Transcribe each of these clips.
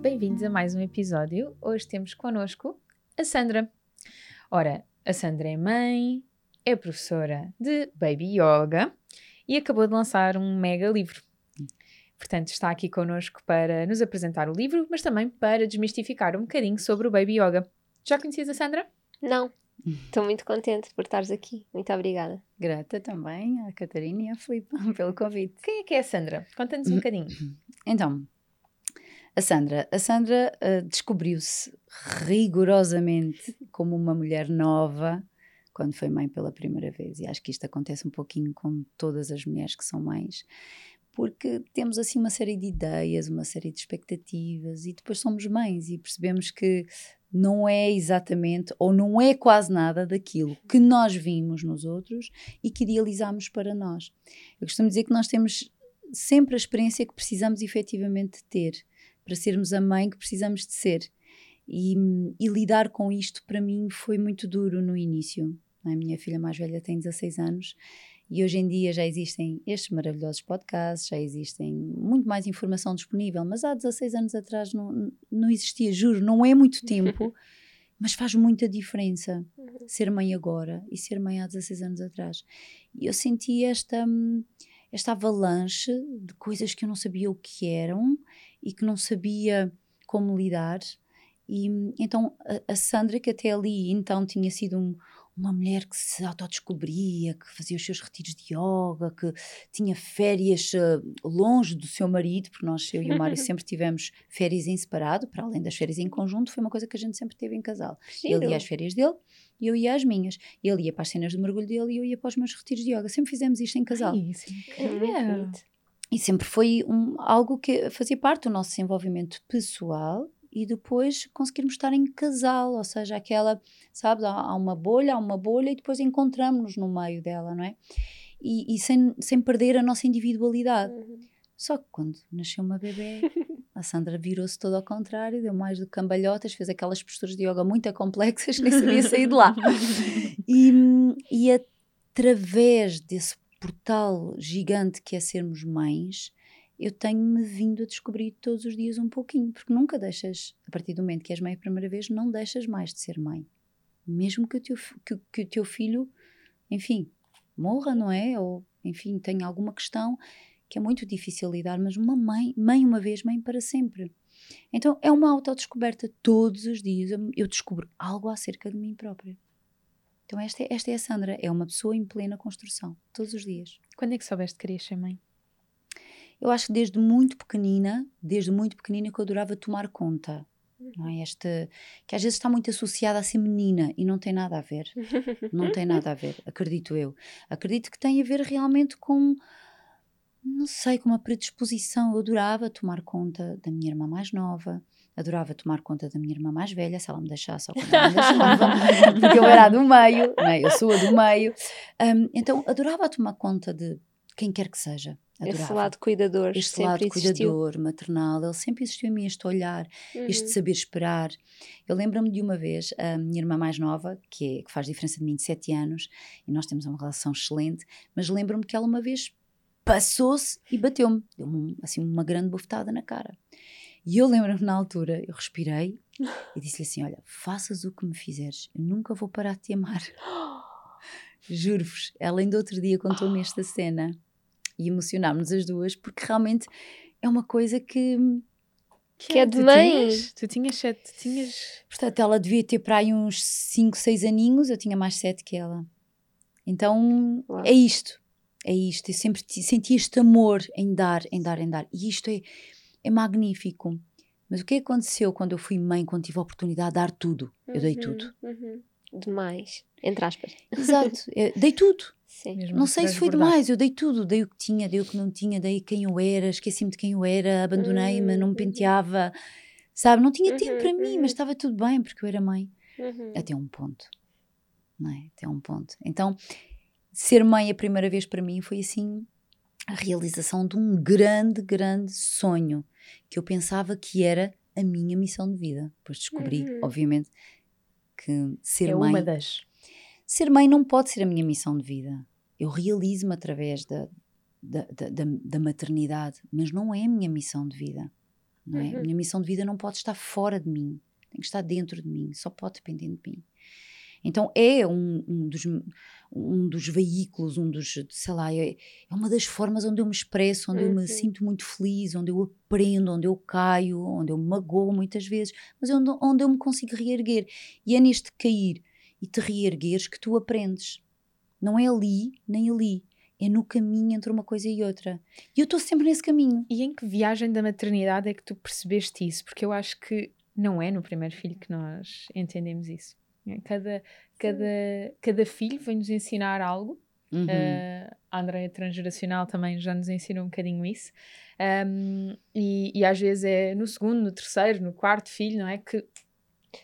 Bem-vindos a mais um episódio. Hoje temos connosco a Sandra. Ora, a Sandra é mãe, é professora de Baby Yoga e acabou de lançar um mega livro. Portanto, está aqui connosco para nos apresentar o livro, mas também para desmistificar um bocadinho sobre o Baby Yoga. Já conhecias a Sandra? Não. Estou muito contente por estares aqui. Muito obrigada. Grata também à Catarina e à Filipe pelo convite. Quem é que é a Sandra? Conta-nos um bocadinho. Então, a Sandra. A Sandra uh, descobriu-se rigorosamente como uma mulher nova quando foi mãe pela primeira vez. E acho que isto acontece um pouquinho com todas as mulheres que são mães, porque temos assim uma série de ideias, uma série de expectativas e depois somos mães e percebemos que não é exatamente ou não é quase nada daquilo que nós vimos nos outros e que idealizamos para nós. Eu costumo dizer que nós temos sempre a experiência que precisamos efetivamente ter para sermos a mãe que precisamos de ser. E, e lidar com isto para mim foi muito duro no início. A minha filha mais velha tem 16 anos e hoje em dia já existem estes maravilhosos podcasts, já existem muito mais informação disponível, mas há 16 anos atrás não, não existia, juro, não é muito tempo, mas faz muita diferença uhum. ser mãe agora e ser mãe há 16 anos atrás. E eu senti esta, esta avalanche de coisas que eu não sabia o que eram e que não sabia como lidar. E então a, a Sandra, que até ali então tinha sido um, uma mulher que se autodescobria, que fazia os seus retiros de yoga, que tinha férias uh, longe do seu marido, porque nós, eu e o Mário, sempre tivemos férias em separado, para além das férias em conjunto, foi uma coisa que a gente sempre teve em casal. Ele ia às férias dele e eu ia às minhas. Ele ia para as cenas de mergulho dele e eu ia para os meus retiros de yoga. Sempre fizemos isto em casal. Ai, isso é incrível. E sempre foi um, algo que fazia parte do nosso desenvolvimento pessoal e depois conseguirmos estar em casal, ou seja, aquela, sabes, há, uma bolha, há uma bolha e depois encontramos-nos no meio dela, não é? E, e, sem, sem perder a nossa individualidade. Uhum. Só que quando nasceu uma bebê, a Sandra virou-se todo ao contrário, deu mais do que cambalhotas, fez aquelas posturas de yoga muito complexas, nem sabia sair de lá. E, e através desse portal gigante que é sermos mães, eu tenho-me vindo a descobrir todos os dias um pouquinho, porque nunca deixas, a partir do momento que és mãe a primeira vez, não deixas mais de ser mãe. Mesmo que o teu, que, que o teu filho, enfim, morra, não é? Ou, enfim, tenha alguma questão que é muito difícil lidar, mas uma mãe, mãe uma vez, mãe para sempre. Então é uma autodescoberta todos os dias. Eu, descubro algo acerca de mim própria. Então esta, é, esta é a Sandra, é uma pessoa em plena construção, todos os dias. Quando é que soubeste que querias ser mãe? Eu acho que desde muito pequenina, desde muito pequenina que eu adorava tomar conta. Não é? Esta, que às vezes está muito associada a ser menina e não tem nada a ver. Não tem nada a ver, acredito eu. Acredito que tem a ver realmente com, não sei, com uma predisposição. Eu adorava tomar conta da minha irmã mais nova, adorava tomar conta da minha irmã mais velha, se ela me deixasse, ou quando ela me deixava, porque eu era do meio, é? eu sou a do meio. Um, então, adorava tomar conta de quem quer que seja. Adorava. Esse lado cuidador, este sempre lado existiu. cuidador, maternal, ele sempre existiu em mim, este olhar, uhum. este saber esperar. Eu lembro-me de uma vez, a minha irmã mais nova, que, é, que faz diferença de mim de 7 anos, e nós temos uma relação excelente, mas lembro-me que ela uma vez passou-se e bateu-me, deu-me assim uma grande bofetada na cara. E eu lembro-me na altura, eu respirei e disse-lhe assim: Olha, faças o que me fizeres, eu nunca vou parar de te amar. Juro-vos, ela ainda outro dia contou-me esta cena e emocionámos as duas, porque realmente é uma coisa que. Que, que é de tu mãe. Tinhas, tu tinhas sete, tinhas. Portanto, ela devia ter para aí uns 5, 6 aninhos, eu tinha mais sete que ela. Então, Uau. é isto. É isto. Eu sempre senti este amor em dar, em dar, em dar. E isto é é magnífico. Mas o que aconteceu quando eu fui mãe, quando tive a oportunidade de dar tudo? Eu dei uhum, tudo. Uhum. demais, entre aspas. Exato, eu dei tudo. Não sei se foi demais, eu dei tudo, dei o que tinha, dei o que não tinha, dei quem eu era, esqueci-me de quem eu era, abandonei-me, não me Uhum. penteava, sabe? Não tinha tempo Uhum, para mim, uhum. mas estava tudo bem porque eu era mãe. Uhum. Até um ponto, não é? Até um ponto. Então, ser mãe a primeira vez para mim foi assim a realização de um grande, grande sonho que eu pensava que era a minha missão de vida. Depois descobri, Uhum. obviamente, que ser É mãe uma das. Ser mãe não pode ser a minha missão de vida. Eu realizo-me através da, da, da, da- da maternidade, mas não é a minha missão de vida. Não é? A Uhum. minha missão de vida não pode estar fora de mim, tem que estar dentro de mim, só pode depender de mim. Então é um, um dos, um dos veículos, um dos, sei lá, é, é uma das formas onde eu me expresso, onde eu me Uhum. sinto muito feliz, onde eu aprendo, onde eu caio, onde eu me magoo muitas vezes, mas é onde, onde eu me consigo reerguer. E é neste cair e te reergueres que tu aprendes. Não é ali nem ali. É no caminho entre uma coisa e outra. E eu estou sempre nesse caminho. E em que viagem da maternidade é que tu percebeste isso? Porque eu acho que não é no primeiro filho que nós entendemos isso. É, Cada, cada, cada filho vem-nos ensinar algo. Uhum. Uh, a Andrea Transgeracional também já nos ensinou um bocadinho isso. Um, e, e às vezes é no segundo, no terceiro, no quarto filho, não é? Que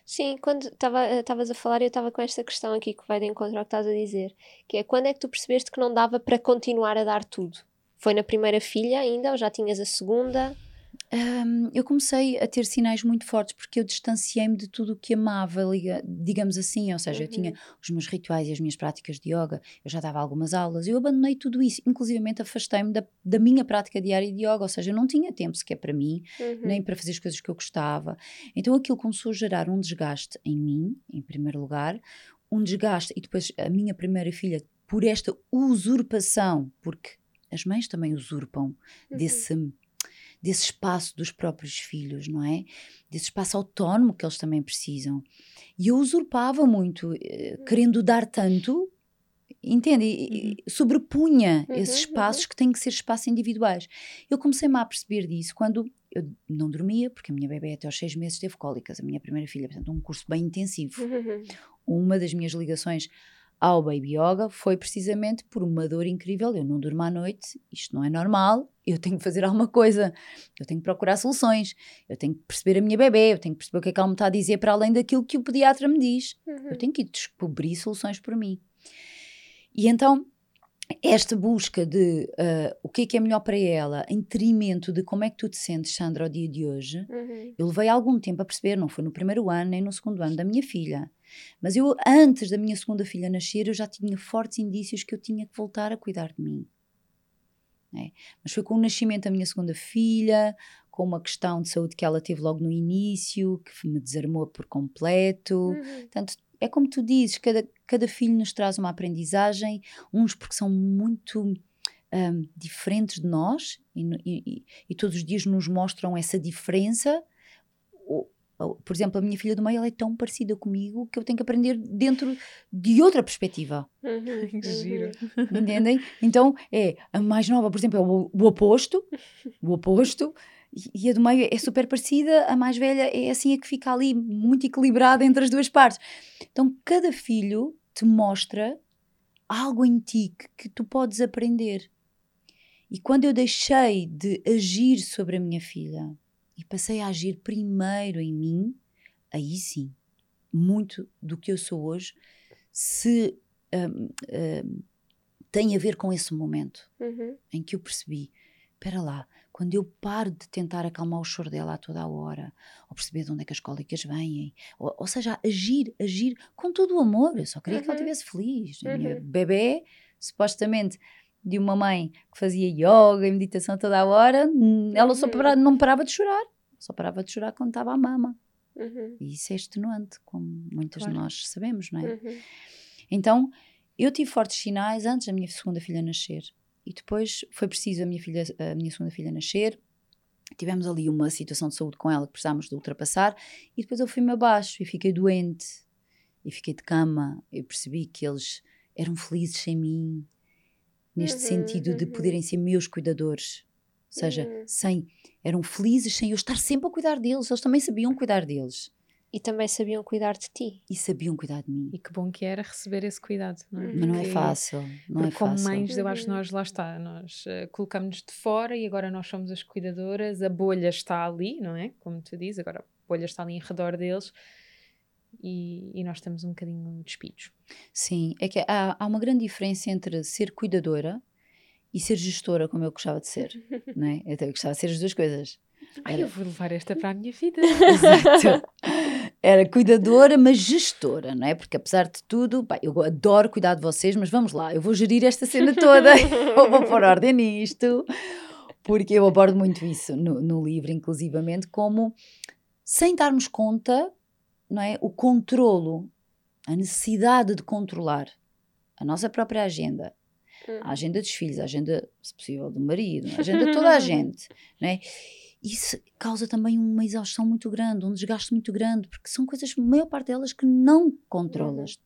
Sim, quando estavas a falar, eu estava com esta questão aqui que vai de encontro ao que estás a dizer, que é quando é que tu percebeste que não dava para continuar a dar tudo? Foi na primeira filha ainda ou já tinhas a segunda? Hum, eu comecei a ter sinais muito fortes porque eu distanciei-me de tudo o que amava, digamos assim. Ou seja, eu tinha Uhum. os meus rituais e as minhas práticas de yoga, eu já dava algumas aulas, eu abandonei tudo isso, inclusivamente afastei-me da, da minha prática diária de yoga. Ou seja, eu não tinha tempo sequer para mim, Uhum. nem para fazer as coisas que eu gostava. Então aquilo começou a gerar um desgaste em mim, em primeiro lugar, um desgaste, e depois a minha primeira filha, por esta usurpação, porque as mães também usurpam Uhum. desse, desse espaço dos próprios filhos, não é? Desse espaço autónomo que eles também precisam. E eu usurpava muito, eh, querendo dar tanto. Entende? E- e Sobrepunha Uhum, esses espaços que têm que ser espaços individuais. Eu comecei-me a perceber disso quando eu não dormia, porque a minha bebê até aos seis meses teve cólicas, a minha primeira filha, portanto, um curso bem intensivo Uhum. uma das minhas ligações ao Baby Yoga foi precisamente por uma dor incrível. Eu não durmo à noite, isto não é normal, eu tenho que fazer alguma coisa, eu tenho que procurar soluções, eu tenho que perceber a minha bebê, eu tenho que perceber o que é que ela me está a dizer para além daquilo que o pediatra me diz. Uhum. Eu tenho que ir descobrir soluções por mim. E então, esta busca de ah, o que é que é melhor para ela, em detrimento de como é que tu te sentes, Sandra, ao dia de hoje, Uhum. eu levei algum tempo a perceber, não foi no primeiro ano nem no segundo ano da minha filha. Mas eu, antes da minha segunda filha nascer, eu já tinha fortes indícios que eu tinha que voltar a cuidar de mim. né? Mas foi com o nascimento da minha segunda filha, com uma questão de saúde que ela teve logo no início, que me desarmou por completo. Uhum. Portanto, é como tu dizes, cada, cada filho nos traz uma aprendizagem, uns porque são muito hum, diferentes de nós e- e- e todos os dias nos mostram essa diferença. Por exemplo, a minha filha do meio ela é tão parecida comigo que eu tenho que aprender dentro de outra perspectiva. Uhum. que giro. Entendem? Então, é a mais nova, por exemplo, é o, o oposto, o oposto, e- e a do meio é super parecida, a mais velha é assim a que fica ali muito equilibrada entre as duas partes. Então, cada filho te mostra algo em ti que, que tu podes aprender. E quando eu deixei de agir sobre a minha filha e passei a agir primeiro em mim, aí sim, muito do que eu sou hoje se hum, hum, tem a ver com esse momento Uhum. em que eu percebi: espera lá, quando eu paro de tentar acalmar o choro dela a toda a hora, ou perceber de onde é que as cólicas vêm, ou, ou seja, agir, agir com todo o amor. Eu só queria que ela Uhum. estivesse feliz. A minha Uhum. bebê, supostamente de uma mãe que fazia yoga e meditação toda a hora, ela só Uhum. para- não parava de chorar. Só parava de chorar quando estava a mama. Uhum. E isso é extenuante, como muitas Claro. de nós sabemos, não é? Uhum. Então, eu tive fortes sinais antes da minha segunda filha nascer. E depois foi preciso a minha, filha, a minha segunda filha nascer. Tivemos ali uma situação de saúde com ela que precisámos de ultrapassar. E depois eu fui-me abaixo e fiquei doente. E fiquei de cama. Eu percebi que eles eram felizes sem mim. Neste Uhum, sentido de uhum. poderem ser meus cuidadores. Ou seja, Uhum. sem, eram felizes sem eu estar sempre a cuidar deles. Eles também sabiam cuidar deles. E também sabiam cuidar de ti. E sabiam cuidar de mim. E que bom que era receber esse cuidado, não é? Uhum. Mas não é fácil. Não é como fácil. mães, eu acho que Uhum. nós, lá está, nós eh, colocamos-nos de fora e agora nós somos as cuidadoras, a bolha está ali, não é? Como tu dizes, agora a bolha está ali em redor deles e, e nós estamos um bocadinho despidos. Sim, é que há, há uma grande diferença entre ser cuidadora e ser gestora, como eu gostava de ser. não é? Eu até gostava de ser as duas coisas. Ai, Era- eu vou levar esta para a minha vida. Exato. Era cuidadora, mas gestora, não é? Porque apesar de tudo, pá, eu adoro cuidar de vocês, mas vamos lá, eu vou gerir esta cena toda, eu vou pôr ordem nisto, porque eu abordo muito isso no, no livro, inclusivamente, como sem darmos conta, não é? O controlo, a necessidade de controlar a nossa própria agenda, a agenda dos filhos, a agenda, se possível, do marido, a agenda de toda a gente, não é? Isso causa também uma exaustão muito grande, um desgaste muito grande, porque são coisas, a maior parte delas, que não controlas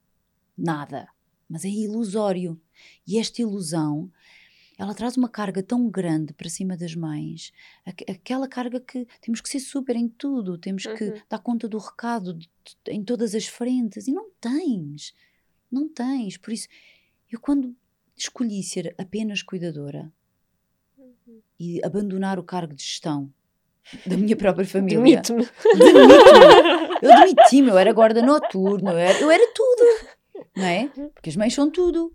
nada, mas é ilusório. E esta ilusão, ela traz uma carga tão grande para cima das mães, aqu- aquela carga que temos que ser super em tudo, temos que Uhum. dar conta do recado de- de- em todas as frentes, e não tens, não tens. Por isso, eu quando escolhi ser apenas cuidadora e abandonar o cargo de gestão da minha própria família. Demite-me. Demito-me. Eu demiti-me, eu era guarda noturno, eu era, eu era tudo, não é? Porque as mães são tudo.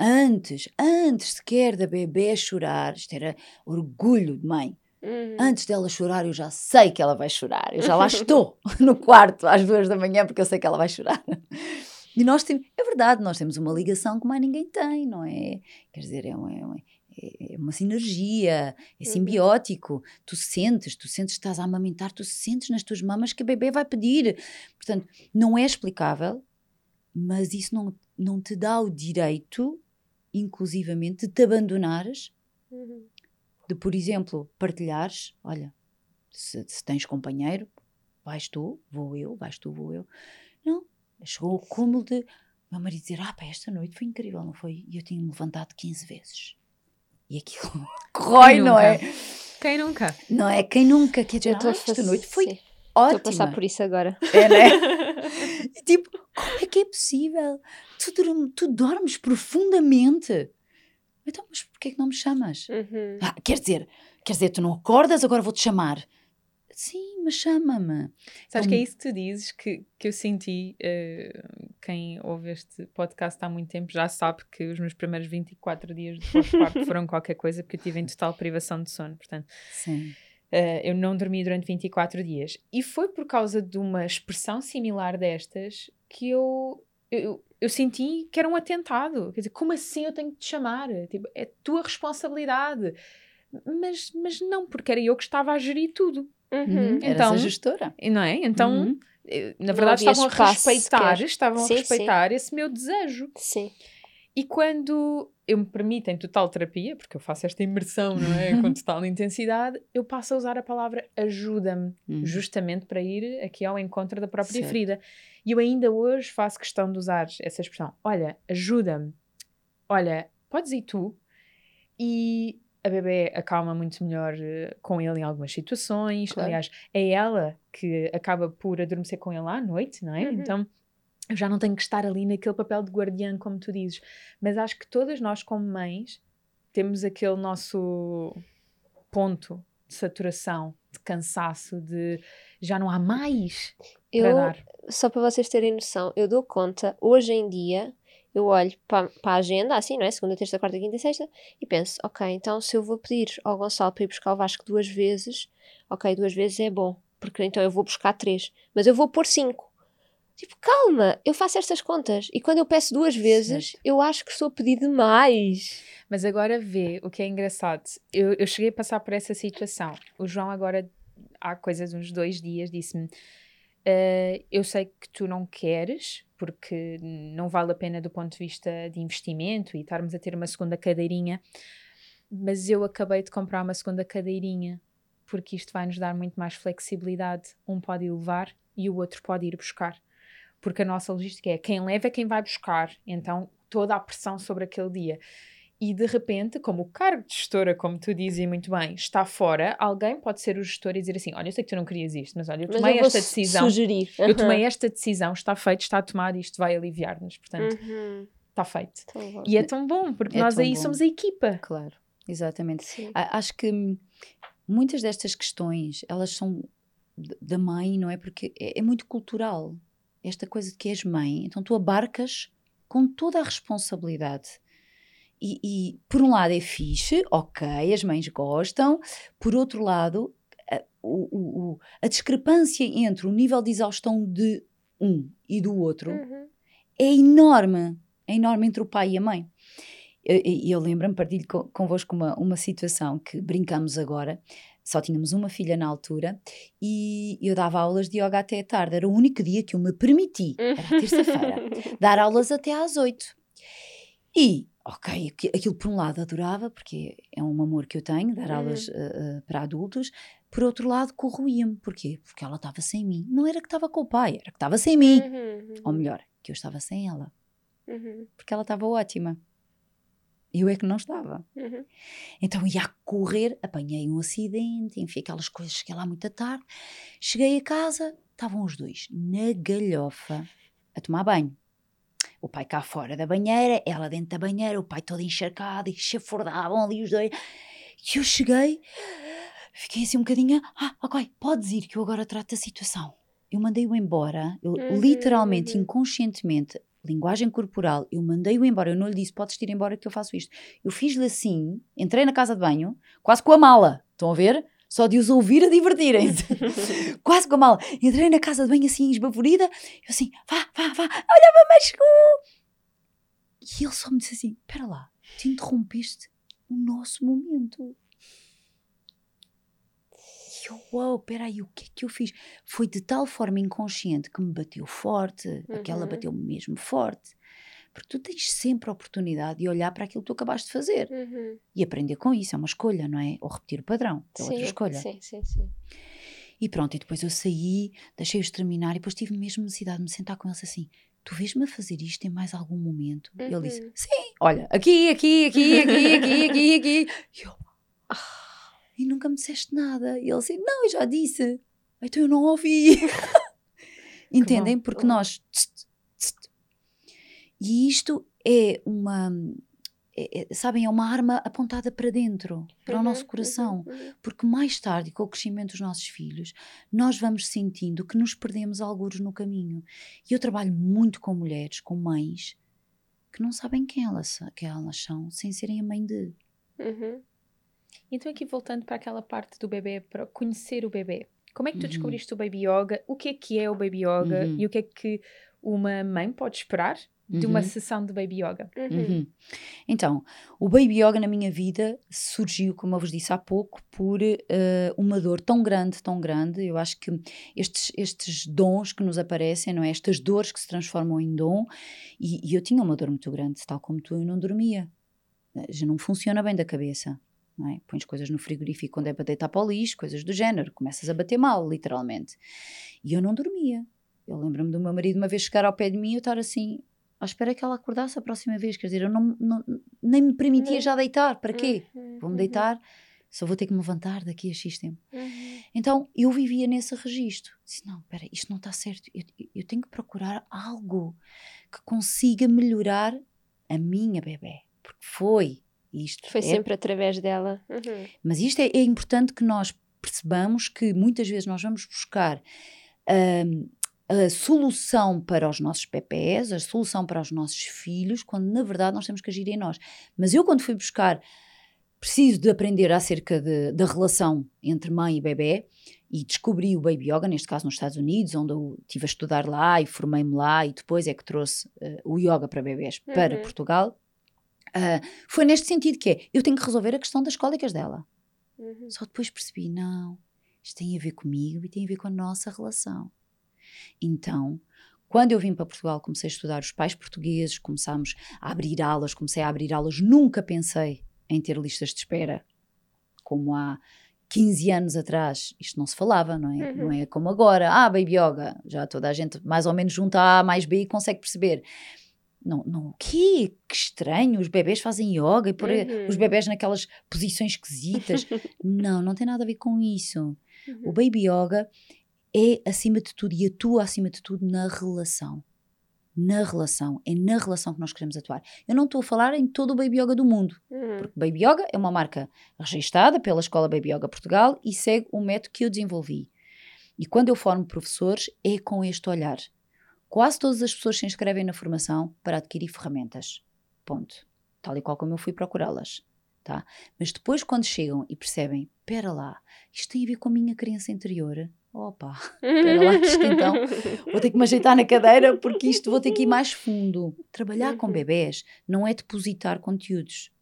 Antes, antes sequer da bebê chorar, isto era orgulho de mãe. Uhum. Antes dela chorar, eu já sei que ela vai chorar. Eu já lá estou no quarto às duas da manhã porque eu sei que ela vai chorar. E nós temos, é verdade, nós temos uma ligação que mais ninguém tem, não é? Quer dizer, é uma, é uma, é uma sinergia, é Uhum. simbiótico. Tu sentes, tu sentes que estás a amamentar, tu sentes nas tuas mamas que a bebê vai pedir. Portanto, não é explicável, mas isso não, não te dá o direito, inclusivamente, de te abandonares Uhum. de, por exemplo, partilhares, olha, se, se tens companheiro, vais tu, vou eu, vais tu, vou eu. Não, chegou o cúmulo de meu marido dizer, ah pá, esta noite foi incrível, não foi? E eu tinha-me levantado 15 vezes. E aquilo corrói, Quem não é? Quem nunca? Não é? Quem nunca quer dizer, estou ah, esta noite foi sim, ótima. Estou a passar por isso agora. É, né? Tipo, como é que é possível? Tu, tu dormes profundamente. Então, mas porquê é que não me chamas? Uhum. Ah, quer dizer, quer dizer, tu não acordas, agora vou-te chamar. Sim, mas chama-me. Sabes que é Então- isso que tu dizes que, que eu senti. eh, quem ouve este podcast há muito tempo já sabe que os meus primeiros 24 dias de pós-parto foram qualquer coisa porque eu tive em total privação de sono. Portanto, Sim. Eh, eu não dormi durante 24 dias. E foi por causa de uma expressão similar destas que eu, eu, eu senti que era um atentado. Quer dizer, como assim eu tenho que te chamar? Tipo, é tua responsabilidade. Mas, mas não, porque era eu que estava a gerir tudo. Uhum. Uhum. Eras Então, a gestora. E Não é? Então, Uhum. eh, na verdade, estavam a respeitar, sequer. estavam Sim, a respeitar esse meu desejo. Sim. E quando eu me permito em total terapia, porque eu faço esta imersão, não é? Com total intensidade, eu passo a usar a palavra ajuda-me, Uhum. justamente para ir aqui ao encontro da própria Certo. ferida. E eu ainda hoje faço questão de usar essa expressão. Olha, ajuda-me. Olha, podes ir tu. E a bebê acalma muito melhor eh, com ele em algumas situações. Claro. Aliás, é ela que acaba por adormecer com ele à noite, não é? Uhum. Então eu já não tenho que estar ali naquele papel de guardiã, como tu dizes. Mas acho que todas nós, como mães, temos aquele nosso ponto de saturação, de cansaço, de já não há mais para Eu, dar. só para vocês terem noção, eu dou conta, hoje em dia, eu olho para, para a agenda, assim, não é? Segunda, terça, quarta, quinta e sexta, e penso, ok, então se eu vou pedir ao Gonçalo para ir buscar o Vasco duas vezes, ok, duas vezes é bom, porque então eu vou buscar três, mas eu vou pôr cinco. Tipo, calma, eu faço estas contas. E quando eu peço duas vezes, eu acho que estou a pedir demais. Mas agora vê o que é engraçado. Eu, eu cheguei a passar por essa situação. O João, agora, há coisas, uns dois dias, disse-me: "Ah, Eu sei que tu não queres, porque não vale a pena do ponto de vista de investimento e estarmos a ter uma segunda cadeirinha, mas eu acabei de comprar uma segunda cadeirinha, porque isto vai nos dar muito mais flexibilidade. Um pode levar e o outro pode ir buscar. Porque a nossa logística é quem leva é quem vai buscar. Então, toda a pressão sobre aquele dia. e de repente, como o cargo de gestora, como tu dizes muito bem, está fora, alguém pode ser o gestor e dizer assim: Olha, eu sei que tu não querias isto, mas olha, eu Mas tomei eu esta decisão. Sugerir. Eu tomei esta decisão, está feito, está tomado e isto vai aliviar-nos. Portanto, Uhum. está feito. E é tão bom, porque É nós aí bom. somos a equipa. Claro, exatamente. Sim. Acho que muitas destas questões, elas são da mãe, não é? Porque é, é muito cultural. Esta coisa de que és mãe, então tu abarcas com toda a responsabilidade. E, e, por um lado é fixe, ok, as mães gostam, por outro lado, a, o- o- a discrepância entre o nível de exaustão de um e do outro Uhum. é enorme. É enorme entre o pai e a mãe. E eu, eu lembro-me, partilho co- convosco uma, uma situação que brincamos agora. Só tínhamos uma filha na altura e eu dava aulas de yoga até à tarde. Era o único dia que eu me permiti, era terça-feira, dar aulas até às oito. E, ok, aqui- aquilo por um lado adorava, porque é um amor que eu tenho, dar aulas uh, uh, para adultos. Por outro lado, corroía-me. Porquê? Porque ela estava sem mim. Não era que estava com o pai, era que estava sem mim. Uhum. Ou melhor, que eu estava sem ela Uhum. porque ela estava ótima. Eu é que não estava. Uhum. Então ia a correr, apanhei um acidente, enfim, aquelas coisas, cheguei lá muito tarde. Cheguei a casa, estavam os dois na galhofa a tomar banho. O pai cá fora da banheira, ela dentro da banheira, o pai todo encharcado e chafordavam ali os dois. E eu cheguei, fiquei assim um bocadinho, ah, ok, podes ir que eu agora trato da situação. Eu mandei-o embora, eu Uhum, literalmente, inconscientemente, linguagem corporal, eu mandei-o embora, eu não lhe disse, podes ir embora que eu faço isto. Eu fiz-lhe assim, entrei na casa de banho, quase com a mala, estão a ver? Só de os ouvir a divertirem-se. quase com a mala. Entrei na casa de banho assim, esbaforida, eu assim, vá, vá, vá, olha, mamãe chegou! E ele só me disse assim, espera lá, tu interrompeste o nosso momento. Uau, espera aí, o que é que eu fiz? Foi de tal forma inconsciente que me bateu forte, aquela Uhum. bateu-me mesmo forte. Porque tu tens sempre a oportunidade de olhar para aquilo que tu acabaste de fazer Uhum. e aprender com isso, é uma escolha, não é? Ou repetir o padrão, é outra escolha. Sim, sim, sim. E pronto, e depois eu saí, deixei-os terminar e depois tive mesmo necessidade de me sentar com eles assim. Tu vês-me a fazer isto em mais algum momento? E Ele disse, Uhum. sim, olha, aqui, aqui, aqui, aqui, aqui, aqui, aqui. E eu, ah, e nunca me disseste nada. E ele assim, não, eu já disse. Então eu não ouvi. Entendem? Porque nós. E isto é uma. é- é- sabem, é uma arma apontada para dentro, para o Uhum, nosso coração. uhum, uhum. Porque mais tarde, com o crescimento dos nossos filhos, nós vamos sentindo que nos perdemos alguns no caminho. E eu trabalho muito com mulheres, com mães, que não sabem quem elas, quem elas são, sem serem a mãe de. Uhum. Então, aqui voltando para aquela parte do bebê, para conhecer o bebê. Como é que tu Uhum. descobriste o Baby Yoga? O que é que é o Baby Yoga? Uhum. E o que é que uma mãe pode esperar de uma Uhum. sessão de Baby Yoga? Uhum. Uhum. Então, o Baby Yoga na minha vida surgiu, como eu vos disse há pouco, por eh, uma dor tão grande, tão grande. Eu acho que estes, estes dons que nos aparecem, não é? Estas dores que se transformam em dom, e, e eu tinha uma dor muito grande, tal como tu, eu não dormia. Eh, Já não funciona bem da cabeça. Não é? Pões coisas no frigorífico quando é para deitar para o lixo, coisas do género, começas a bater mal, literalmente. E eu não dormia. Eu lembro-me do meu marido uma vez chegar ao pé de mim e eu estar assim, à espera que ela acordasse a próxima vez. Quer dizer, eu não, não- nem me permitia Não. já deitar. Para quê? Uhum, Vou-me uhum, deitar, só vou ter que me levantar daqui a X tempo. uhum. Então eu vivia nesse registro. Disse: não, espera, isto não está certo. Eu, eu tenho que procurar algo que consiga melhorar a minha bebê. Porque foi isto. Foi é sempre através dela. Uhum. mas isto é, é importante que nós percebamos que muitas vezes nós vamos buscar hum, a solução para os nossos PPs, a solução para os nossos filhos, quando na verdade nós temos que agir em nós. Mas eu, quando fui buscar, preciso de aprender acerca de- da relação entre mãe e bebê e descobri o Baby Yoga, neste caso nos Estados Unidos, onde eu estive a estudar lá e formei-me lá e depois é que trouxe eh, o yoga para bebés para Uhum. Portugal. Ah, foi neste sentido que é, eu tenho que resolver a questão das cólicas dela. Uhum. Só depois percebi, não, isto tem a ver comigo e tem a ver com a nossa relação. Então, quando eu vim para Portugal, comecei a estudar os pais portugueses, começámos a abrir aulas, comecei a abrir aulas, nunca pensei em ter listas de espera, como há 15 anos atrás, isto não se falava, não é? Uhum. Não é como agora, ah, Baby Yoga, já toda a gente mais ou menos junta A mais B e consegue perceber. Não, não, o quê? Que estranho, os bebés fazem yoga e pôr Uhum. os bebés naquelas posições esquisitas. não, não tem nada a ver com isso. O Uhum. baby yoga é acima de tudo e atua acima de tudo na relação. Na relação. É na relação que nós queremos atuar. Eu não estou a falar em todo o baby yoga do mundo. Uhum. Baby Yoga é uma marca registada pela Escola Baby Yoga Portugal e segue o método que eu desenvolvi. E quando eu formo professores, é com este olhar. Quase todas as pessoas se inscrevem na formação para adquirir ferramentas. Ponto. Tal e qual como eu fui procurá-las. Tá? Mas depois, quando chegam e percebem, espera lá, isto tem a ver com a minha criança interior. Opa, espera lá, isto então vou ter que me ajeitar na cadeira porque isto vou ter que ir mais fundo. Trabalhar com Uhum. bebés não é depositar conteúdos.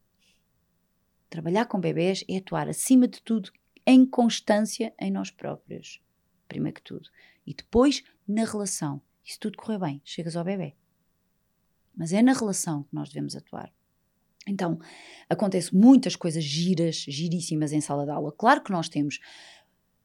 Trabalhar com bebés é atuar, acima de tudo, em constância em nós próprios. Primeiro que tudo. E depois, na relação. E se tudo correr bem, chegas ao bebê. Mas é na relação que nós devemos atuar. Então, acontece muitas coisas giras, giríssimas em sala de aula. Claro que nós temos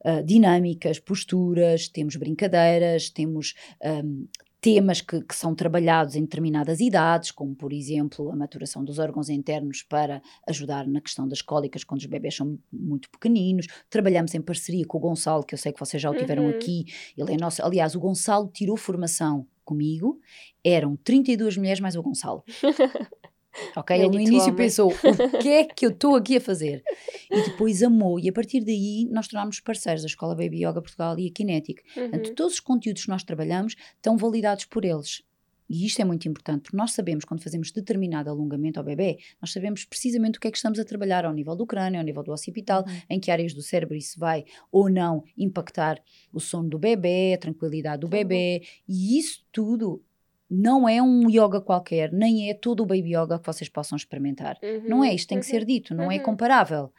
ah, dinâmicas, posturas, temos brincadeiras, temos ahm, temas que, que são trabalhados em determinadas idades, como por exemplo a maturação dos órgãos internos para ajudar na questão das cólicas quando os bebés são muito pequeninos. Trabalhamos em parceria com o Gonçalo, que eu sei que vocês já o tiveram Uhum. aqui. Ele é nosso. Aliás, o Gonçalo tirou formação comigo. Eram 32 mulheres mais o Gonçalo. Ok? Ele no início pensou: o que é que eu estou aqui a fazer? E depois amou, e a partir daí nós tornámos parceiros da Escola Baby Yoga Portugal e a Kinetic. Portanto, Uhum. todos os conteúdos que nós trabalhamos estão validados por eles. E isto é muito importante, porque nós sabemos, quando fazemos determinado alongamento ao bebê, nós sabemos precisamente o que é que estamos a trabalhar ao nível do crânio, ao nível do occipital, Uhum. em que áreas do cérebro isso vai ou não impactar o sono do bebê, a tranquilidade do bebê, e isso tudo não é um yoga qualquer, nem é todo o baby yoga que vocês possam experimentar. Não é, isto tem que ser dito, não é Uhum. comparável.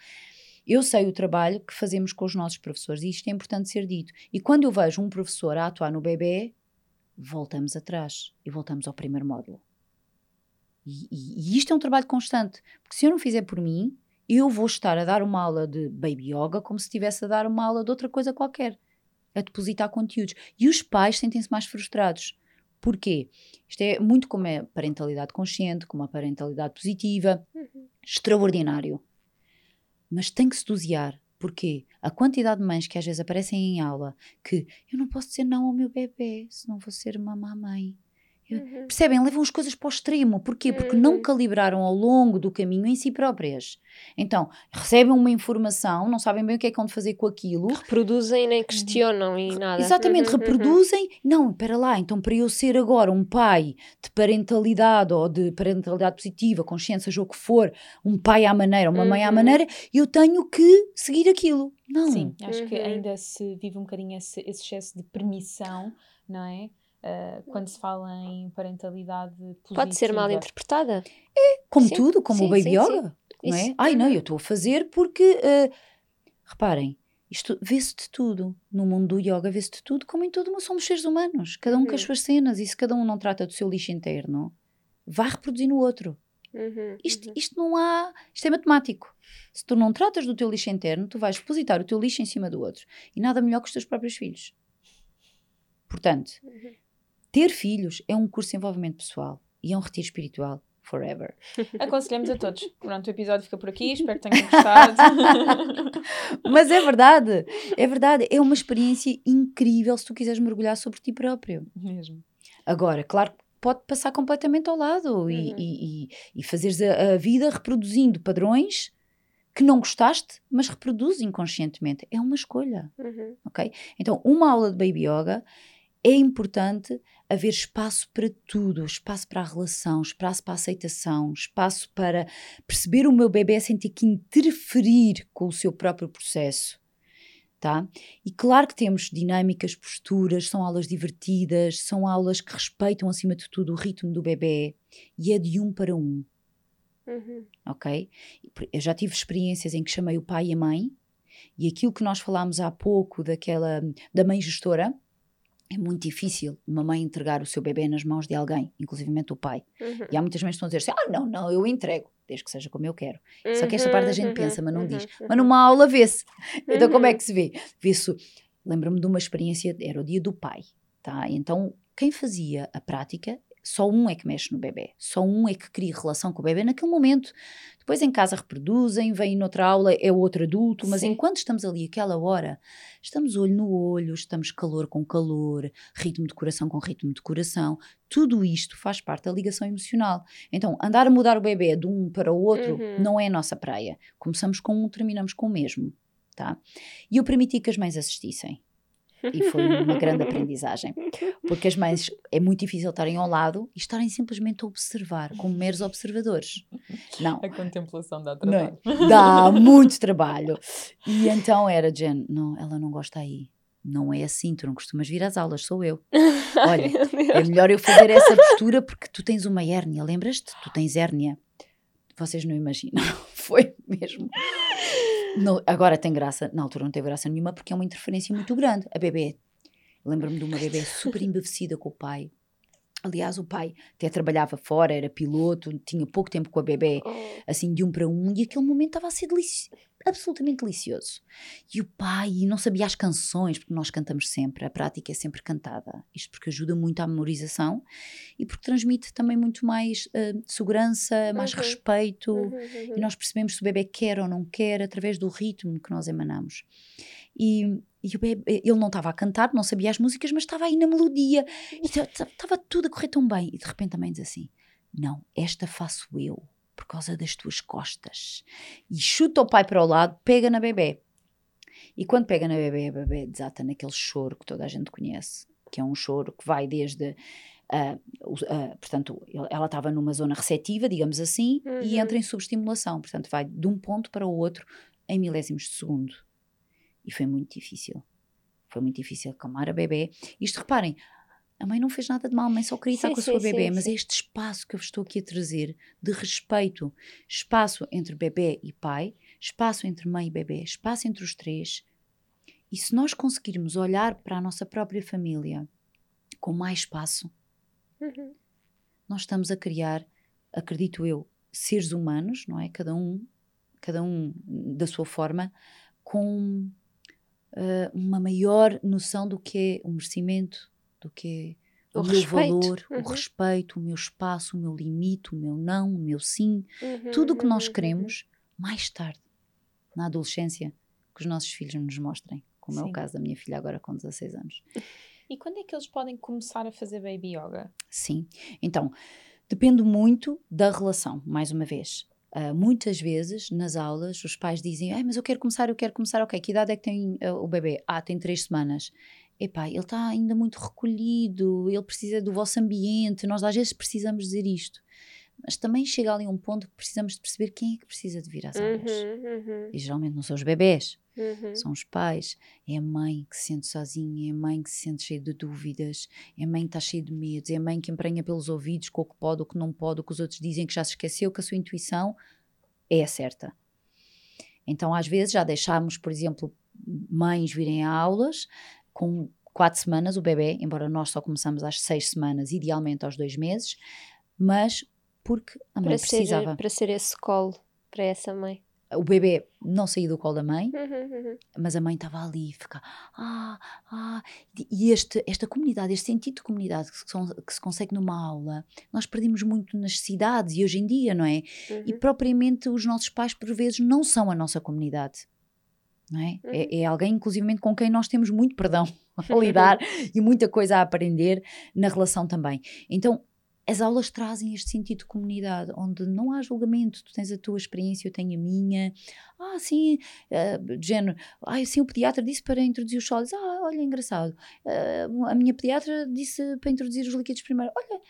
Eu sei o trabalho que fazemos com os nossos professores e isto é importante ser dito. E quando eu vejo um professor a atuar no bebê, voltamos atrás e voltamos ao primeiro módulo. E, e- e isto é um trabalho constante, porque se eu não fizer por mim, eu vou estar a dar uma aula de baby yoga como se estivesse a dar uma aula de outra coisa qualquer, a depositar conteúdos. E os pais sentem-se mais frustrados. Porquê? Isto é muito como a parentalidade consciente, como a parentalidade positiva, Uhum. extraordinário. Mas tem que se dosear. Porquê? A quantidade de mães que às vezes aparecem em aula que eu não posso dizer não ao meu bebê, senão vou ser uma mamãe. Eu- Uhum. Percebem? Levam as coisas para o extremo. Porquê? Porque não Uhum. calibraram ao longo do caminho em si próprias. Então, recebem uma informação, não sabem bem o que é que vão fazer com aquilo, Reproduzem e nem questionam e nada. Exatamente, Uhum, uhum. reproduzem. Não, espera lá, então para eu ser agora um pai de parentalidade ou de parentalidade positiva, consciente, seja o que for, um pai à maneira, uma mãe à Uhum. maneira, eu tenho que seguir aquilo. Não. Sim, acho que Uhum. ainda se vive um bocadinho esse, esse excesso de permissão, não é? Ah, quando se fala em parentalidade positiva. Pode ser mal interpretada. Como Sim, tudo, como sim, o baby sim, yoga. Não é? Isso. Ai, não, Uhum. eu estou a fazer porque. eh, reparem, isto vê-se de tudo. No mundo do yoga vê-se de tudo, como em todo mundo. Somos seres humanos, cada um com as Uhum. suas cenas. E se cada um não trata do seu lixo interno, vai reproduzir no outro. Uhum, Isto, uhum. isto não há. Isto é matemático. Se tu não tratas do teu lixo interno, tu vais depositar o teu lixo em cima do outro. E nada melhor que os teus próprios filhos. Portanto, Uhum. Ter filhos é um curso de desenvolvimento pessoal e é um retiro espiritual forever. Aconselhamos a todos. Pronto, o episódio fica por aqui. Espero que tenham gostado. Mas é verdade, é verdade. É uma experiência incrível se tu quiseres mergulhar sobre ti próprio. Mesmo. Agora, claro que pode passar completamente ao lado e, Uhum. e, e, e fazeres a, a vida reproduzindo padrões que não gostaste, mas reproduz inconscientemente. É uma escolha, Uhum. ok? Então, uma aula de Baby Yoga é importante haver espaço para tudo, espaço para a relação, espaço para a aceitação, espaço para perceber o meu bebê sem ter que interferir com o seu próprio processo. Tá? E claro que temos dinâmicas, posturas, são aulas divertidas, são aulas que respeitam acima de tudo o ritmo do bebê e é de um para um, Uhum. ok? Eu já tive experiências em que chamei o pai e a mãe e aquilo que nós falámos há pouco daquela da mãe gestora é muito difícil uma mãe entregar o seu bebê nas mãos de alguém, inclusivamente o pai. Uhum. E há muitas mães que estão a dizer assim, ah não, não, eu entrego, desde que seja como eu quero. Só que esta parte a gente Uhum, pensa, mas não uhum, diz. uhum. Mas numa aula vê-se. Então como é Uhum. que se vê? Vê-se, lembro-me de uma experiência, era o dia do pai, tá? Então quem fazia a prática Só um é que mexe no bebê, só um é que cria relação com o bebê naquele momento. Depois em casa reproduzem, vêm noutra aula, é outro adulto, mas Sim. enquanto estamos ali aquela hora, estamos olho no olho, estamos calor com calor, ritmo de coração com ritmo de coração. Tudo isto faz parte da ligação emocional. Então, andar a mudar o bebê de um para o outro Uhum. não é a nossa praia. Começamos com um, terminamos com o mesmo. Tá? E eu permiti que as mães assistissem. E foi uma grande aprendizagem. Porque as mães é muito difícil estarem ao lado e estarem simplesmente a observar, como meros observadores. Não, A contemplação dá não é? trabalho. dá muito trabalho. E então era, Jen, não, ela não gosta aí. Não é assim, tu não costumas vir às aulas, sou eu. Olha. É melhor eu fazer essa postura porque tu tens uma hérnia, lembras-te? Tu tens hérnia. Vocês não imaginam, foi mesmo. No- agora tem graça, na altura não teve graça nenhuma porque é uma interferência muito grande. A bebê, lembro-me de uma bebê super embevecida com o pai. Aliás, o pai até trabalhava fora, era piloto, tinha pouco tempo com a bebê, Oh. assim de um para um, e aquele momento estava a ser delici- absolutamente delicioso. E o pai não sabia as canções, porque nós cantamos sempre, a prática é sempre cantada. Isto porque ajuda muito à memorização e porque transmite também muito mais eh, segurança, mais Uhum. respeito. Uhum, uhum. E nós percebemos se o bebê quer ou não quer através do ritmo que nós emanamos. E, e o bebê, ele não estava a cantar, não sabia as músicas, mas estava aí na melodia. E estava tudo a correr tão bem. E de repente a mãe diz assim: Não, esta faço eu, por causa das tuas costas. E chuta o pai para o lado, pega na bebê. E quando pega na bebê, a bebê desata naquele choro que toda a gente conhece, que é um choro que vai desde. o- ah, portanto, ela estava numa zona receptiva, digamos assim, e Uhum. entra em subestimulação. Portanto, vai de um ponto para o outro em milésimos de segundo. E foi muito difícil. Foi muito difícil acalmar a bebê. Isto, reparem, a mãe não fez nada de mal, a mãe só queria estar Sim, com a sua sim, bebê, mas sim. é este espaço que eu estou aqui a trazer de respeito. Espaço entre bebê e pai, espaço entre mãe e bebê, espaço entre os três. E se nós conseguirmos olhar para a nossa própria família com mais espaço, Uhum. nós estamos a criar, acredito eu, seres humanos, não é? Cada um, cada um da sua forma, com ah, uma maior noção do que é o merecimento, do que é o, O meu respeito. valor, Uhum. o respeito, o meu espaço, o meu limite, o meu não, o meu sim, Uhum, tudo o que nós uhum, queremos mais tarde, na adolescência, que os nossos filhos nos mostrem, como é Sim. o caso da minha filha agora com 16 anos. E quando é que eles podem começar a fazer baby yoga? Sim. Então, depende muito da relação, mais uma vez. Ah, muitas vezes, nas aulas, os pais dizem: Ai, mas eu quero começar, eu quero começar. Ok, que idade é que tem ah, o bebê? Ah, tem três semanas. Epá, ele está ainda muito recolhido, ele precisa do vosso ambiente. Nós às vezes precisamos dizer isto. Mas também chega ali um ponto que precisamos de perceber quem é que precisa de vir às aulas. Uhum, uhum, E geralmente não são os bebés, uhum. são os pais, é a mãe que se sente sozinha, é a mãe que se sente cheia de dúvidas, é a mãe que está cheia de medos, é a mãe que emprenha pelos ouvidos com o que pode, o que não pode, o que os outros dizem que já se esqueceu, que a sua intuição é a certa. Então, às vezes, já deixámos, por exemplo, mães virem a aulas com quatro semanas, o bebê, embora nós só começamos às seis semanas, idealmente aos dois meses, mas porque a mãe Para ser, precisava. para ser esse colo para essa mãe. O bebê não saía do colo da mãe, Uhum, uhum. mas a mãe estava ali, fica, ah, ah, e este, esta comunidade, este sentido de comunidade que se, que se consegue numa aula, nós perdemos muito nas cidades e hoje em dia, não é? E Uhum. propriamente os nossos pais, por vezes, não são a nossa comunidade. Não é? É, é alguém, inclusivamente, com quem nós temos muito perdão a lidar e muita coisa a aprender na relação também. Então, as aulas trazem este sentido de comunidade, onde não há julgamento, tu tens a tua experiência, eu tenho a minha. Ah, sim, de género, ah, sim, o pediatra disse para introduzir os sólidos. Ah, olha, engraçado. Ah, a minha pediatra disse para introduzir os líquidos primeiro. Olha,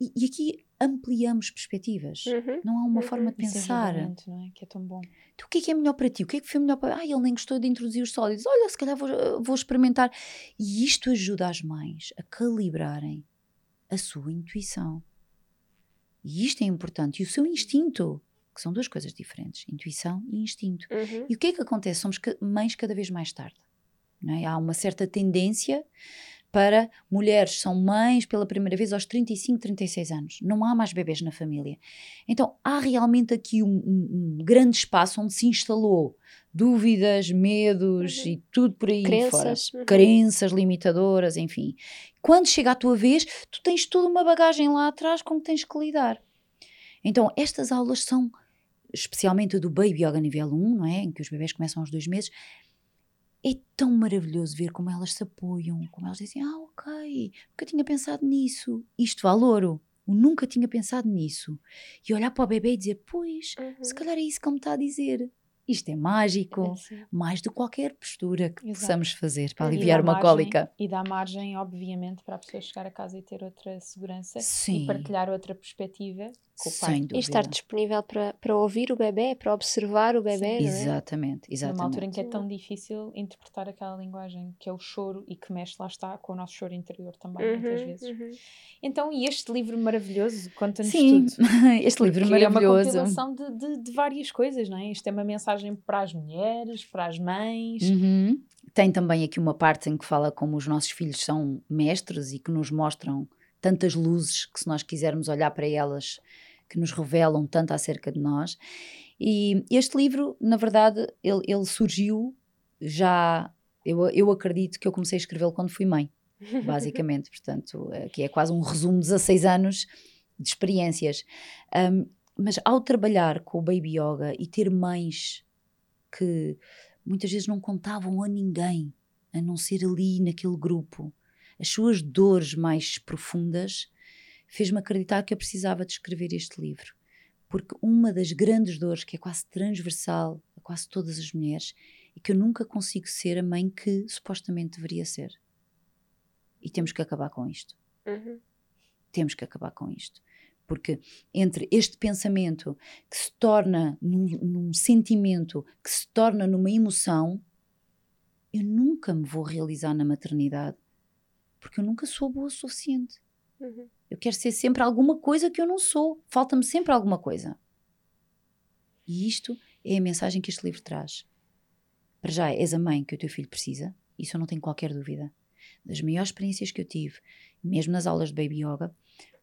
e, e aqui ampliamos perspectivas. Uhum. Não há uma Uhum. forma de Esse pensar. julgamento, não é? Que é tão bom. Então, o que é que é melhor para ti? O que é que foi melhor para. Ah, ele nem gostou de introduzir os sólidos. Olha, se calhar vou, vou experimentar. E isto ajuda as mães a calibrarem a sua intuição. E isto é importante. E o seu instinto, que são duas coisas diferentes: intuição e instinto. Uhum. E o que é que acontece? Somos mães cada vez mais tarde. não é? Há uma certa tendência para mulheres são mães pela primeira vez aos 35, 36 anos. Não há mais bebês na família. Então há realmente aqui um, um, um grande espaço onde se instalou dúvidas, medos uhum. e tudo por aí Crenças. fora. Uhum. Crenças limitadoras, enfim. Quando chega a tua vez, tu tens toda uma bagagem lá atrás com que tens que lidar. Então estas aulas são, especialmente do Baby Yoga nível 1, não é? em que os bebês começam aos dois meses, é tão maravilhoso ver como elas se apoiam, como elas dizem, ah, ok, nunca tinha pensado nisso. Isto valoro. Eu nunca tinha pensado nisso. E olhar para o bebê e dizer, pois, uhum. se calhar é isso que ele me está a dizer. Isto é mágico, é mais do que qualquer postura que Exato. possamos fazer para aliviar uma margem, cólica. E dá margem, obviamente, para a pessoa chegar a casa e ter outra segurança Sim. e partilhar outra perspectiva com o pai. E estar disponível para, para ouvir o bebê, para observar o bebê. É? Exatamente, exatamente. Numa altura em que é tão difícil interpretar aquela linguagem que é o choro e que mexe, lá está, com o nosso choro interior também, uhum, muitas vezes. Uhum. Então, e este livro maravilhoso conta-nos tudo. Sim, este livro maravilhoso. é uma compilação de, de, de, várias coisas, não é? Isto é uma mensagem para as mulheres, para as mães. Uhum. Tem também aqui uma parte em que fala como os nossos filhos são mestres e que nos mostram tantas luzes que se nós quisermos olhar para elas, que nos revelam tanto acerca de nós. E este livro, na verdade, ele, ele surgiu já, eu, eu acredito que eu comecei a escrevê-lo quando fui mãe basicamente. Portanto, aqui é quase um resumo de 16 anos de experiências. Um, mas ao trabalhar com o Baby Yoga e ter mães que muitas vezes não contavam a ninguém, a não ser ali naquele grupo, as suas dores mais profundas, fez-me acreditar que eu precisava de escrever este livro. Porque uma das grandes dores, que é quase transversal a quase todas as mulheres, é que eu nunca consigo ser a mãe que supostamente deveria ser. E temos que acabar com isto. Uhum. Temos que acabar com isto. Porque entre este pensamento que se torna num, num sentimento, que se torna numa emoção, eu nunca me vou realizar na maternidade. Porque eu nunca sou boa o suficiente. Uhum. Eu quero ser sempre alguma coisa que eu não sou. Falta-me sempre alguma coisa. E isto é a mensagem que este livro traz. Para já, és a mãe que o teu filho precisa. Isso eu não tenho qualquer dúvida das maiores experiências que eu tive, mesmo nas aulas de Baby Yoga,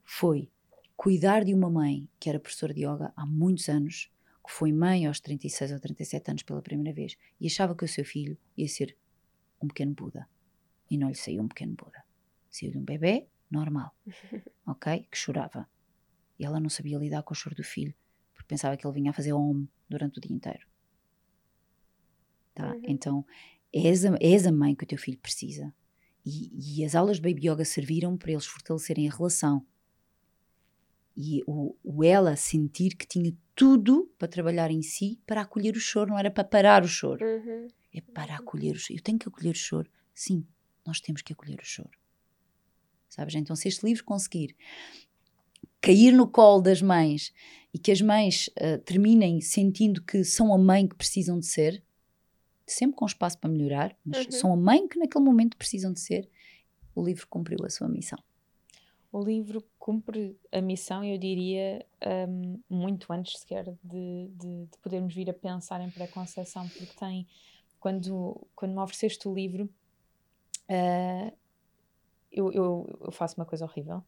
foi cuidar de uma mãe que era professora de yoga há muitos anos, que foi mãe aos 36 ou 37 anos pela primeira vez e achava que o seu filho ia ser um pequeno Buda. E não lhe saiu um pequeno Buda. Saiu-lhe um bebê normal, ok? Que chorava. E ela não sabia lidar com o choro do filho, porque pensava que ele vinha a fazer om durante o dia inteiro. Tá? Uhum. Então, és a, és a mãe que o teu filho precisa. E, e, as aulas de Baby Yoga serviram para eles fortalecerem a relação. E o, o, ela sentir que tinha tudo para trabalhar em si para acolher o choro, não era para parar o choro. Uhum. É para acolher o choro. Eu tenho que acolher o choro. Sim, nós temos que acolher o choro. Sabes? Então, se este livro conseguir cair no colo das mães e que as mães uh, terminem sentindo que são a mãe que precisam de ser, sempre com espaço para melhorar, mas uhum. são a mãe que naquele momento precisam de ser, o livro cumpriu a sua missão. O livro cumpre a missão, eu diria, um, muito antes sequer de, de, de, podermos vir a pensar em pré-conceição, porque tem, quando, quando me ofereceste o livro, uh, eu, eu, eu, faço uma coisa horrível.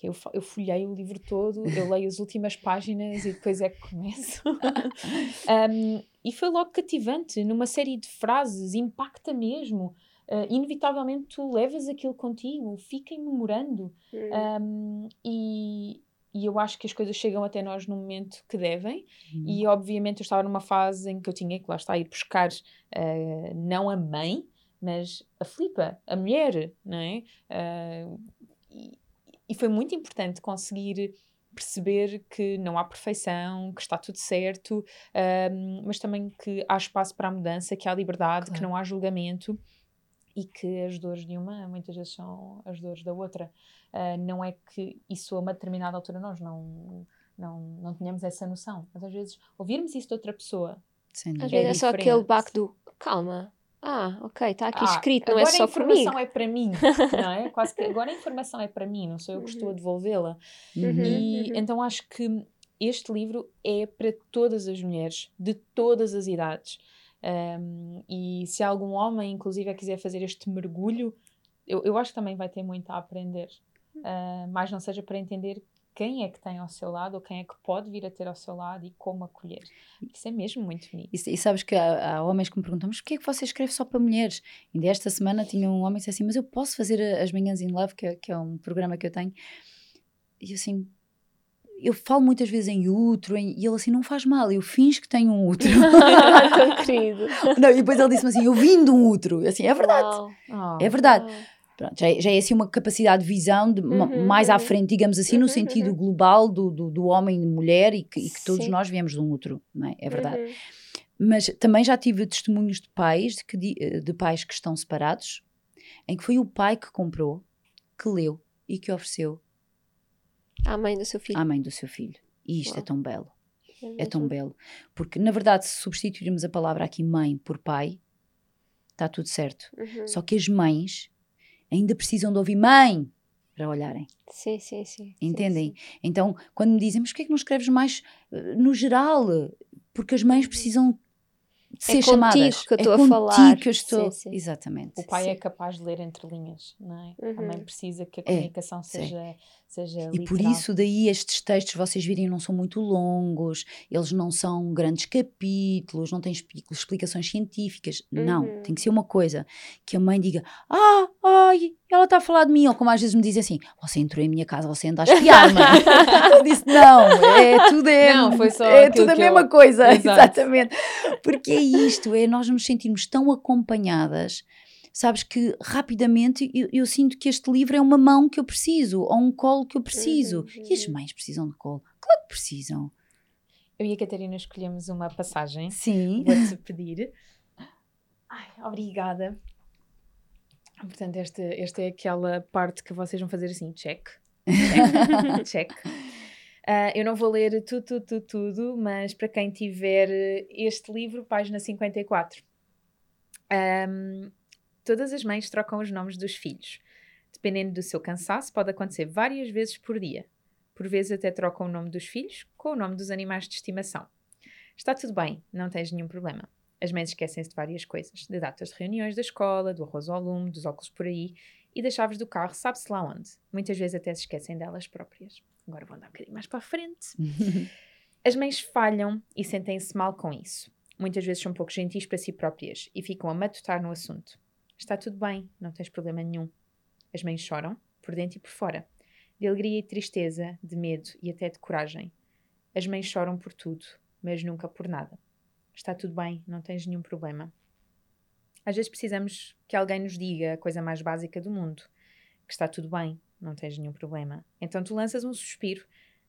Eu, eu folhei o livro todo, eu leio as últimas páginas e depois é que começo. um, e foi logo cativante, numa série de frases, impacta mesmo. Uh, inevitavelmente tu levas aquilo contigo, fica memorando. Um, e, e eu acho que as coisas chegam até nós no momento que devem. Uhum. E obviamente eu estava numa fase em que eu tinha que lá estar ir buscar uh, não a mãe, mas a Filipa, a mulher, não é? Uh, e, e, foi muito importante conseguir perceber que não há perfeição, que está tudo certo, um, mas também que há espaço para a mudança, que há liberdade, claro. que não há julgamento e que as dores de uma muitas vezes são as dores da outra. Uh, não é que isso a uma determinada altura nós não, não, não tínhamos essa noção, mas às vezes ouvirmos isso de outra pessoa. Sim, às vezes é só aquele baque do calma, ah, ok, está aqui ah, escrito, não é só para mim. Agora a informação é para mim, não é? Quase que agora a informação é para mim, não sou eu que estou a uhum. devolvê-la. Uhum, e uhum. então acho que este livro é para todas as mulheres, de todas as idades. Um, e se algum homem, inclusive, quiser fazer este mergulho eu, eu acho que também vai ter muito a aprender. Uh, mas não seja para entender quem é que tem ao seu lado ou quem é que pode vir a ter ao seu lado e como acolher. Isso é mesmo muito bonito. E, e sabes que há, há, homens que me perguntam, mas porquê é que você escreve só para mulheres? Ainda esta semana tinha um homem que disse assim, mas eu posso fazer as Manhãs in Love, que, é, que é um programa que eu tenho. E assim, eu falo muitas vezes em útero, em, e ele assim, não faz mal, eu finjo que tenho um útero. Tão querido. Não, e depois ele disse-me assim, eu vim de um útero. Assim, é verdade. É verdade. Pronto, já, é, já é assim uma capacidade de visão de, uhum, mais à uhum. frente, digamos assim, uhum, no sentido uhum. global do, do, do, homem e mulher e que, e que todos nós viemos de um útero, não é? É verdade. Uhum. Mas também já tive testemunhos de pais, de, que, de pais que estão separados, em que foi o pai que comprou, que leu e que ofereceu à mãe do seu filho. À mãe do seu filho. E isto é Uau. é tão belo. É, é, tão belo. Porque, na verdade, se substituirmos a palavra aqui mãe por pai, está tudo certo. Uhum. Só que as mães ainda precisam de ouvir mãe para olharem. Sim, sim, sim. Entendem? Sim, sim. Então, quando me dizem, mas porquê é que não escreves mais uh, no geral? Porque as mães precisam de ser é chamadas. que eu estou é a falar. que eu estou. Sim, sim. Exatamente. O pai é capaz de ler entre linhas, não é? Uhum. A mãe uhum. precisa que a é, comunicação é, seja, seja E literal. por isso daí estes textos, vocês virem, não são muito longos, eles não são grandes capítulos, não têm explicações científicas. Uhum. Não, tem que ser uma coisa que a mãe diga, ah, ai, ela está a falar de mim, ou como às vezes me dizem assim, você entrou em minha casa, você anda a espiar-me. eu disse, não, é tudo é, não, foi só é tudo a mesma eu... coisa, Exato. exatamente. Porque é isto, é nós nos sentirmos tão acompanhadas sabes que rapidamente eu, eu, sinto que este livro é uma mão que eu preciso, ou um colo que eu preciso. Uhum, E as uhum. mães precisam de colo? Claro que precisam. Eu e a Catarina escolhemos uma passagem. Sim. Vou-te pedir. Ai, obrigada. Portanto, esta, esta é aquela parte que vocês vão fazer assim, check. Check. check. Uh, eu não vou ler tudo, tudo, tudo, tudo, mas para quem tiver este livro, página 54. Um, Todas as mães trocam os nomes dos filhos. Dependendo do seu cansaço, pode acontecer várias vezes por dia. Por vezes até trocam o nome dos filhos com o nome dos animais de estimação. Está tudo bem, não tens nenhum problema. As mães esquecem-se de várias coisas, de datas de reuniões da escola, do arroz ao lume, dos óculos por aí e das chaves do carro, sabe-se lá onde. Muitas vezes até se esquecem delas próprias. Agora vou andar um bocadinho mais para a frente. As mães falham e sentem-se mal com isso. Muitas vezes são pouco gentis para si próprias e ficam a matutar no assunto. Está tudo bem, não tens problema nenhum. As mães choram, por dentro e por fora, de alegria e tristeza, de medo e até de coragem. As mães choram por tudo, mas nunca por nada. Está tudo bem, não tens nenhum problema. Às vezes precisamos que alguém nos diga a coisa mais básica do mundo: que está tudo bem, não tens nenhum problema. Então tu lanças um suspiro,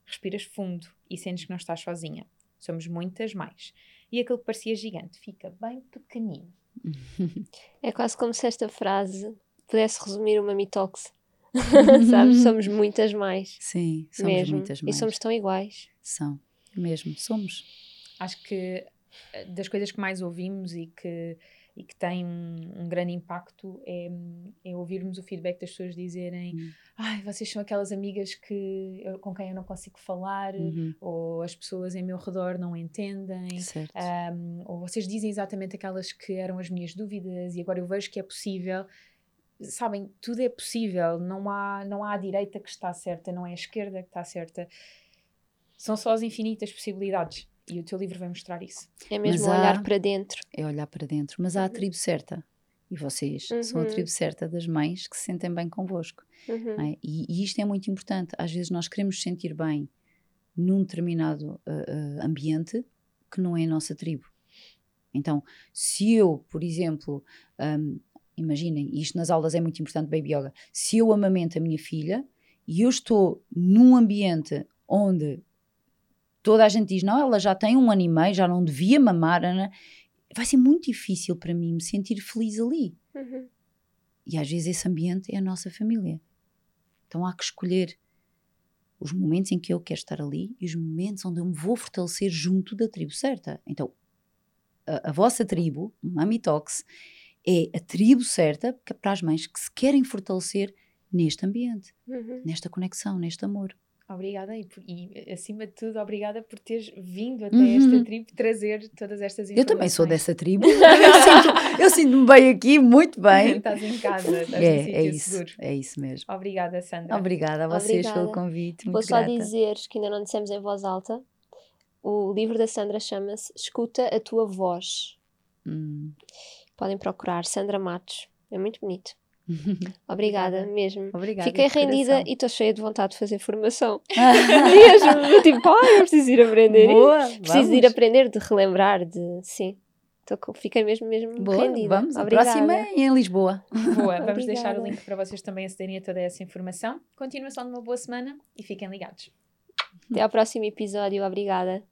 respiras fundo e sentes que não estás sozinha. Somos muitas mais. E aquilo que parecia gigante fica bem pequenino. É quase como se esta frase pudesse resumir uma mitox. Sabes? Somos muitas mais. Sim, somos mesmo. muitas mais. E somos tão iguais. São, mesmo, somos. Acho que eh, das coisas que mais ouvimos e que e que tem um, um grande impacto é, é, ouvirmos o feedback das pessoas dizerem uhum. ai, vocês são aquelas amigas que eu, com quem eu não consigo falar uhum. ou as pessoas em meu redor não entendem um, ou vocês dizem exatamente aquelas que eram as minhas dúvidas e agora eu vejo que é possível sabem, tudo é possível não há, não há a direita que está certa não é a esquerda que está certa são só as infinitas possibilidades e o teu livro vai mostrar isso. É mesmo olhar para dentro. É olhar para dentro. Mas há a tribo certa. E vocês uhum. são a tribo certa das mães que se sentem bem convosco. Uhum. É? E, e, isto é muito importante. Às vezes nós queremos sentir bem num determinado uh, uh, ambiente que não é a nossa tribo. Então, se eu, por exemplo, um, imaginem, isto nas aulas é muito importante, Baby Yoga, se eu amamento a minha filha e eu estou num ambiente onde toda a gente diz, não, ela já tem um ano e meio, já não devia mamar, né? vai ser muito difícil para mim me sentir feliz ali. Uhum. E às vezes esse ambiente é a nossa família. Então há que escolher os momentos em que eu quero estar ali e os momentos onde eu me vou fortalecer junto da tribo certa. Então, a, a vossa tribo, Mami Talks, é a tribo certa para as mães que se querem fortalecer neste ambiente, uhum. nesta conexão, neste amor. Obrigada e, e, acima de tudo, obrigada por teres vindo até esta tribo trazer todas estas Uhum. Eu informações. também sou dessa tribo. Eu sinto- Eu sinto-me bem aqui, muito bem. Estás em casa, estás É, num sítio é isso, seguro. é isso mesmo. Obrigada, Sandra. Obrigada a vocês pelo Obrigada. convite. Vou só grata. dizer que ainda não dissemos em voz alta. O livro da Sandra chama-se Escuta a Tua Voz. Hum. Podem procurar Sandra Matos. É muito bonito. Obrigada, Obrigada. mesmo. Obrigada. Fiquei rendida e estou cheia de vontade de fazer formação. mesmo. Tipo, ai, eu preciso ir aprender. Boa, Preciso ir vamos. aprender, de relembrar, de. Sim. Tô Fiquei mesmo, mesmo Boa, rendida. vamos. A Obrigada. próxima é em Lisboa. Boa, vamos deixar o Obrigada. link para vocês também acederem a toda essa informação. Continuação de uma boa semana e fiquem ligados. Até ao próximo episódio. Obrigada.